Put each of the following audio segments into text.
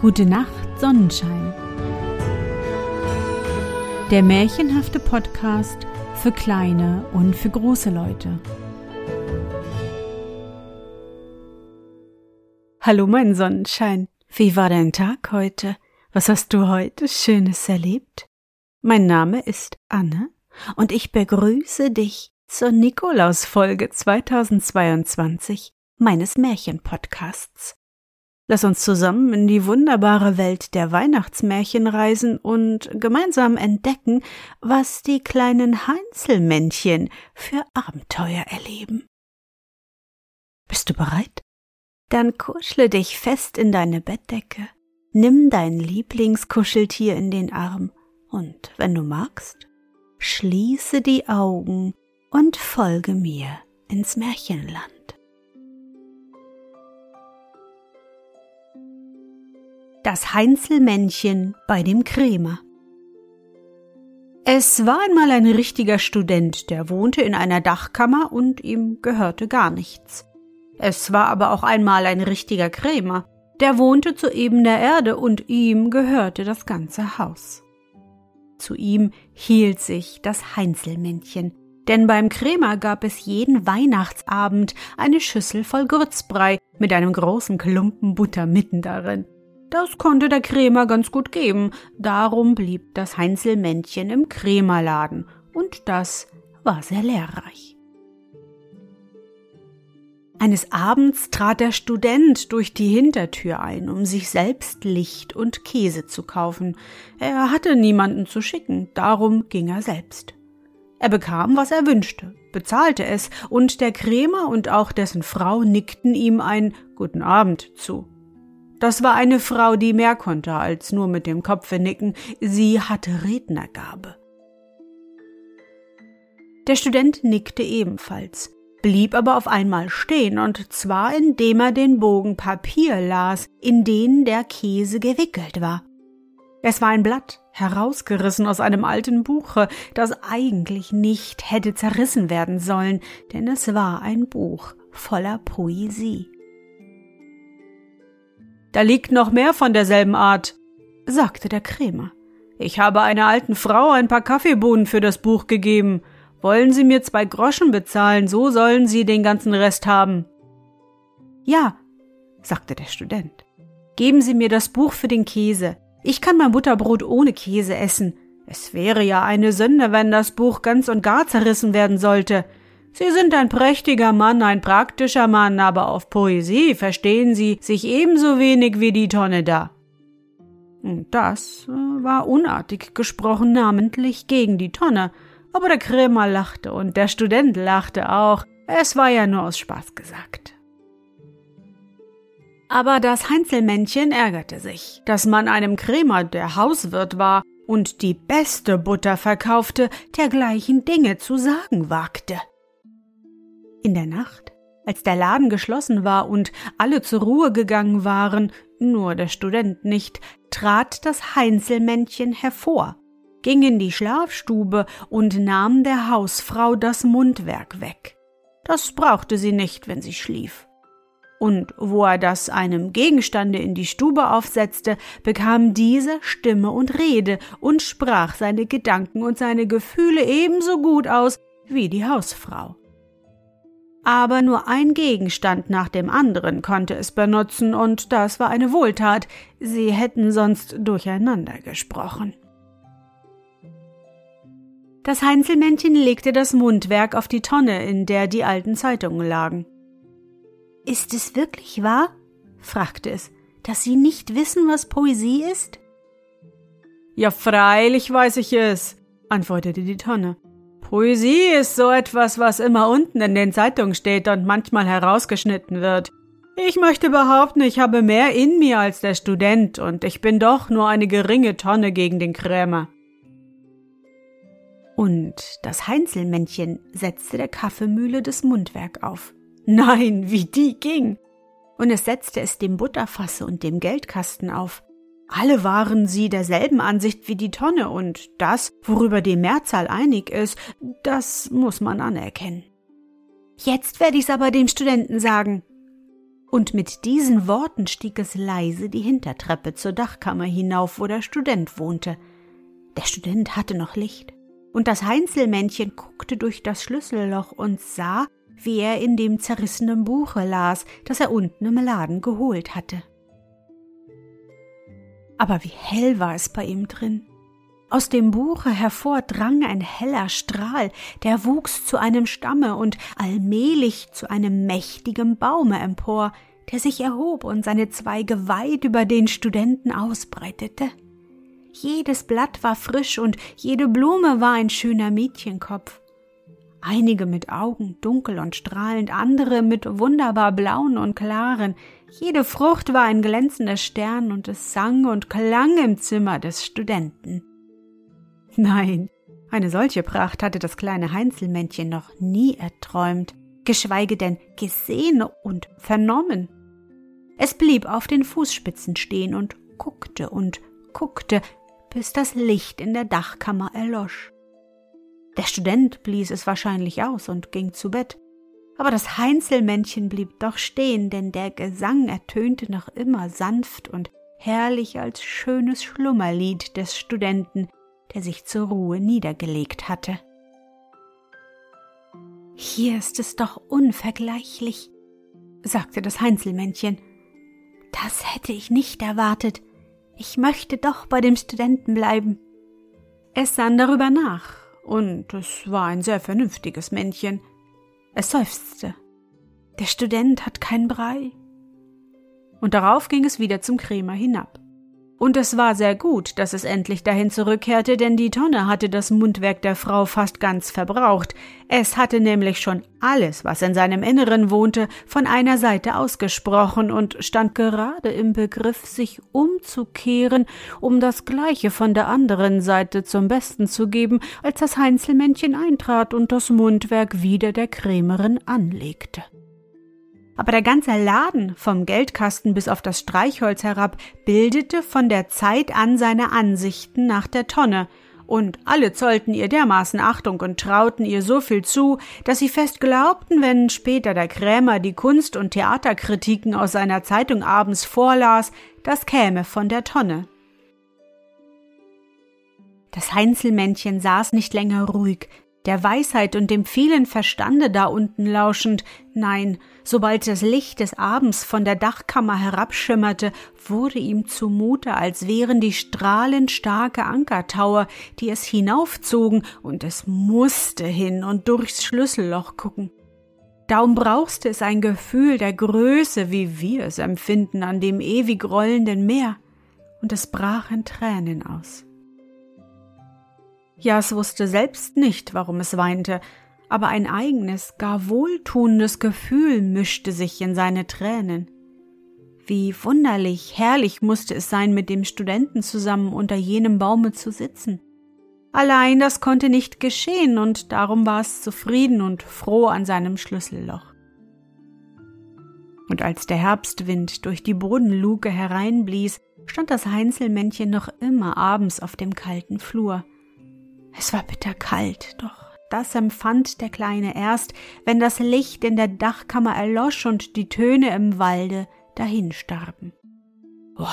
Gute Nacht, Sonnenschein. Der märchenhafte Podcast für kleine und für große Leute. Hallo, mein Sonnenschein. Wie war dein Tag heute? Was hast du heute Schönes erlebt? Mein Name ist Anne und ich begrüße dich zur Nikolausfolge 2022 meines Märchenpodcasts. Lass uns zusammen in die wunderbare Welt der Weihnachtsmärchen reisen und gemeinsam entdecken, was die kleinen Heinzelmännchen für Abenteuer erleben. Bist du bereit? Dann kuschle dich fest in deine Bettdecke, nimm dein Lieblingskuscheltier in den Arm und, wenn du magst, schließe die Augen und folge mir ins Märchenland. Das Heinzelmännchen bei dem Krämer. Es war einmal ein richtiger Student, der wohnte in einer Dachkammer und ihm gehörte gar nichts. Es war aber auch einmal ein richtiger Krämer, der wohnte zu ebener Erde und ihm gehörte das ganze Haus. Zu ihm hielt sich das Heinzelmännchen, denn beim Krämer gab es jeden Weihnachtsabend eine Schüssel voll Grützbrei mit einem großen Klumpen Butter mitten darin. Das konnte der Krämer ganz gut geben, darum blieb das Heinzelmännchen im Krämerladen, und das war sehr lehrreich. Eines Abends trat der Student durch die Hintertür ein, um sich selbst Licht und Käse zu kaufen. Er hatte niemanden zu schicken, darum ging er selbst. Er bekam, was er wünschte, bezahlte es, und der Krämer und auch dessen Frau nickten ihm ein Guten Abend zu. Das war eine Frau, die mehr konnte als nur mit dem Kopfe nicken, sie hatte Rednergabe. Der Student nickte ebenfalls, blieb aber auf einmal stehen, und zwar indem er den Bogen Papier las, in den der Käse gewickelt war. Es war ein Blatt, herausgerissen aus einem alten Buche, das eigentlich nicht hätte zerrissen werden sollen, denn es war ein Buch voller Poesie. Da liegt noch mehr von derselben Art, sagte der Krämer. Ich habe einer alten Frau ein paar Kaffeebohnen für das Buch gegeben. Wollen Sie mir zwei Groschen bezahlen, so sollen Sie den ganzen Rest haben. Ja, sagte der Student. Geben Sie mir das Buch für den Käse. Ich kann mein Butterbrot ohne Käse essen. Es wäre ja eine Sünde, wenn das Buch ganz und gar zerrissen werden sollte. Sie sind ein prächtiger Mann, ein praktischer Mann, aber auf Poesie verstehen Sie sich ebenso wenig wie die Tonne da. Und das äh, war unartig gesprochen, namentlich gegen die Tonne, aber der Krämer lachte und der Student lachte auch, es war ja nur aus Spaß gesagt. Aber das Heinzelmännchen ärgerte sich, dass man einem Krämer, der Hauswirt war und die beste Butter verkaufte, dergleichen Dinge zu sagen wagte. In der Nacht, als der Laden geschlossen war und alle zur Ruhe gegangen waren, nur der Student nicht, trat das Heinzelmännchen hervor, ging in die Schlafstube und nahm der Hausfrau das Mundwerk weg. Das brauchte sie nicht, wenn sie schlief. Und wo er das einem Gegenstande in die Stube aufsetzte, bekam diese Stimme und Rede und sprach seine Gedanken und seine Gefühle ebenso gut aus wie die Hausfrau aber nur ein Gegenstand nach dem anderen konnte es benutzen, und das war eine Wohltat, sie hätten sonst durcheinander gesprochen. Das Heinzelmännchen legte das Mundwerk auf die Tonne, in der die alten Zeitungen lagen. Ist es wirklich wahr? fragte es, dass Sie nicht wissen, was Poesie ist? Ja, freilich weiß ich es, antwortete die Tonne. Poesie ist so etwas, was immer unten in den Zeitungen steht und manchmal herausgeschnitten wird. Ich möchte behaupten, ich habe mehr in mir als der Student und ich bin doch nur eine geringe Tonne gegen den Krämer. Und das Heinzelmännchen setzte der Kaffeemühle das Mundwerk auf. Nein, wie die ging! Und es setzte es dem Butterfasse und dem Geldkasten auf. Alle waren sie derselben Ansicht wie die Tonne, und das, worüber die Mehrzahl einig ist, das muss man anerkennen. Jetzt werde ich's aber dem Studenten sagen. Und mit diesen Worten stieg es leise die Hintertreppe zur Dachkammer hinauf, wo der Student wohnte. Der Student hatte noch Licht, und das Heinzelmännchen guckte durch das Schlüsselloch und sah, wie er in dem zerrissenen Buche las, das er unten im Laden geholt hatte. Aber wie hell war es bei ihm drin. Aus dem Buche hervor drang ein heller Strahl, der wuchs zu einem Stamme und allmählich zu einem mächtigen Baume empor, der sich erhob und seine Zweige weit über den Studenten ausbreitete. Jedes Blatt war frisch und jede Blume war ein schöner Mädchenkopf. Einige mit Augen dunkel und strahlend, andere mit wunderbar blauen und klaren. Jede Frucht war ein glänzender Stern und es sang und klang im Zimmer des Studenten. Nein, eine solche Pracht hatte das kleine Heinzelmännchen noch nie erträumt, geschweige denn gesehen und vernommen. Es blieb auf den Fußspitzen stehen und guckte und guckte, bis das Licht in der Dachkammer erlosch. Der Student blies es wahrscheinlich aus und ging zu Bett. Aber das Heinzelmännchen blieb doch stehen, denn der Gesang ertönte noch immer sanft und herrlich als schönes Schlummerlied des Studenten, der sich zur Ruhe niedergelegt hatte. Hier ist es doch unvergleichlich, sagte das Heinzelmännchen. Das hätte ich nicht erwartet. Ich möchte doch bei dem Studenten bleiben. Es sann darüber nach, und es war ein sehr vernünftiges Männchen. Es seufzte. Der Student hat kein Brei. Und darauf ging es wieder zum Krämer hinab. Und es war sehr gut, dass es endlich dahin zurückkehrte, denn die Tonne hatte das Mundwerk der Frau fast ganz verbraucht. Es hatte nämlich schon alles, was in seinem Inneren wohnte, von einer Seite ausgesprochen und stand gerade im Begriff, sich umzukehren, um das Gleiche von der anderen Seite zum Besten zu geben, als das Heinzelmännchen eintrat und das Mundwerk wieder der Krämerin anlegte aber der ganze Laden, vom Geldkasten bis auf das Streichholz herab, bildete von der Zeit an seine Ansichten nach der Tonne, und alle zollten ihr dermaßen Achtung und trauten ihr so viel zu, dass sie fest glaubten, wenn später der Krämer die Kunst- und Theaterkritiken aus seiner Zeitung abends vorlas, das käme von der Tonne. Das Heinzelmännchen saß nicht länger ruhig, der Weisheit und dem vielen Verstande da unten lauschend, nein, sobald das Licht des Abends von der Dachkammer herabschimmerte, wurde ihm zumute, als wären die Strahlen starke Ankertauer, die es hinaufzogen, und es musste hin und durchs Schlüsselloch gucken. Darum brauchste es ein Gefühl der Größe, wie wir es empfinden an dem ewig rollenden Meer, und es brach in Tränen aus. Ja, es wusste selbst nicht, warum es weinte, aber ein eigenes, gar wohltuendes Gefühl mischte sich in seine Tränen. Wie wunderlich, herrlich musste es sein, mit dem Studenten zusammen unter jenem Baume zu sitzen. Allein das konnte nicht geschehen, und darum war es zufrieden und froh an seinem Schlüsselloch. Und als der Herbstwind durch die Bodenluke hereinblies, stand das Heinzelmännchen noch immer abends auf dem kalten Flur. Es war bitterkalt, doch das empfand der Kleine erst, wenn das Licht in der Dachkammer erlosch und die Töne im Walde dahinstarben. Oh,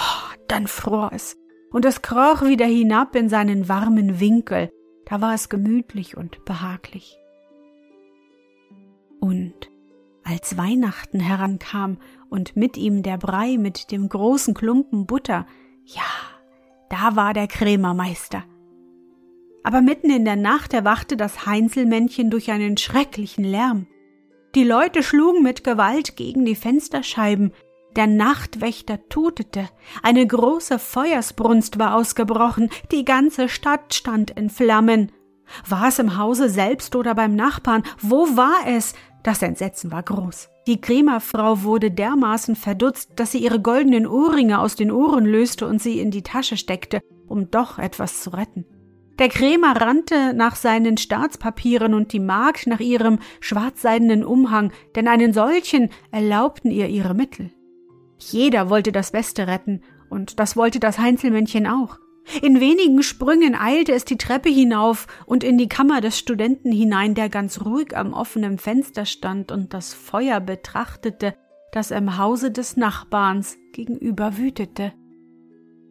dann fror es, und es kroch wieder hinab in seinen warmen Winkel, da war es gemütlich und behaglich. Und als Weihnachten herankam und mit ihm der Brei mit dem großen Klumpen Butter, ja, da war der Krämermeister, aber mitten in der Nacht erwachte das Heinzelmännchen durch einen schrecklichen Lärm. Die Leute schlugen mit Gewalt gegen die Fensterscheiben, der Nachtwächter tutete, eine große Feuersbrunst war ausgebrochen, die ganze Stadt stand in Flammen. War es im Hause selbst oder beim Nachbarn? Wo war es? Das Entsetzen war groß. Die Krämerfrau wurde dermaßen verdutzt, dass sie ihre goldenen Ohrringe aus den Ohren löste und sie in die Tasche steckte, um doch etwas zu retten. Der Krämer rannte nach seinen Staatspapieren und die Magd nach ihrem schwarzseidenen Umhang, denn einen solchen erlaubten ihr ihre Mittel. Jeder wollte das Beste retten, und das wollte das Heinzelmännchen auch. In wenigen Sprüngen eilte es die Treppe hinauf und in die Kammer des Studenten hinein, der ganz ruhig am offenen Fenster stand und das Feuer betrachtete, das im Hause des Nachbarns gegenüber wütete.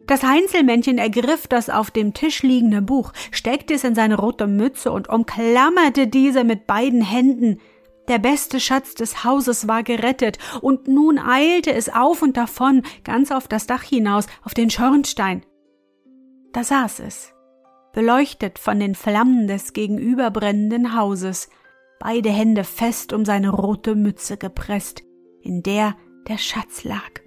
Das Heinzelmännchen ergriff das auf dem Tisch liegende Buch, steckte es in seine rote Mütze und umklammerte diese mit beiden Händen. Der beste Schatz des Hauses war gerettet, und nun eilte es auf und davon, ganz auf das Dach hinaus, auf den Schornstein. Da saß es, beleuchtet von den Flammen des gegenüberbrennenden Hauses, beide Hände fest um seine rote Mütze gepresst, in der der Schatz lag.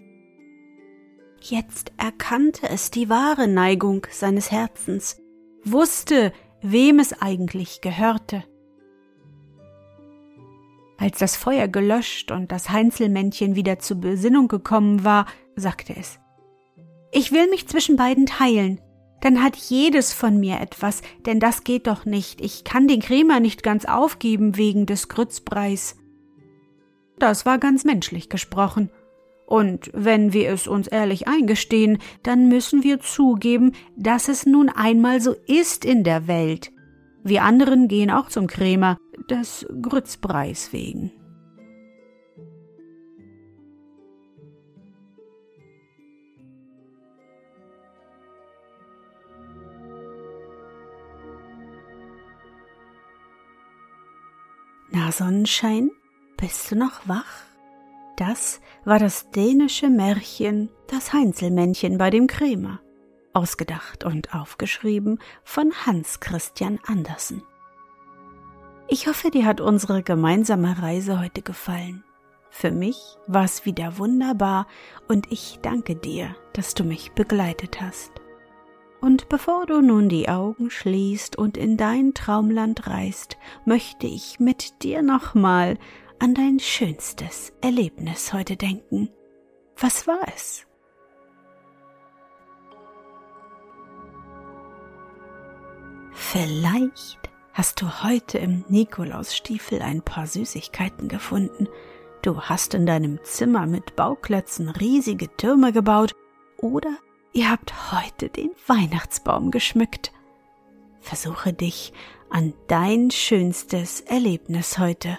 Jetzt erkannte es die wahre Neigung seines Herzens, wusste, wem es eigentlich gehörte. Als das Feuer gelöscht und das Heinzelmännchen wieder zur Besinnung gekommen war, sagte es Ich will mich zwischen beiden teilen, dann hat jedes von mir etwas, denn das geht doch nicht, ich kann den Krämer nicht ganz aufgeben wegen des Grützbreis. Das war ganz menschlich gesprochen, und wenn wir es uns ehrlich eingestehen, dann müssen wir zugeben, dass es nun einmal so ist in der Welt. Wir anderen gehen auch zum Krämer, des Grützbreis wegen. Na Sonnenschein, bist du noch wach? Das war das dänische Märchen Das Heinzelmännchen bei dem Krämer, ausgedacht und aufgeschrieben von Hans Christian Andersen. Ich hoffe, dir hat unsere gemeinsame Reise heute gefallen. Für mich war es wieder wunderbar und ich danke dir, dass du mich begleitet hast. Und bevor du nun die Augen schließt und in dein Traumland reist, möchte ich mit dir nochmal an dein schönstes Erlebnis heute denken. Was war es? Vielleicht hast du heute im Nikolausstiefel ein paar Süßigkeiten gefunden. Du hast in deinem Zimmer mit Bauklötzen riesige Türme gebaut oder ihr habt heute den Weihnachtsbaum geschmückt. Versuche dich an dein schönstes Erlebnis heute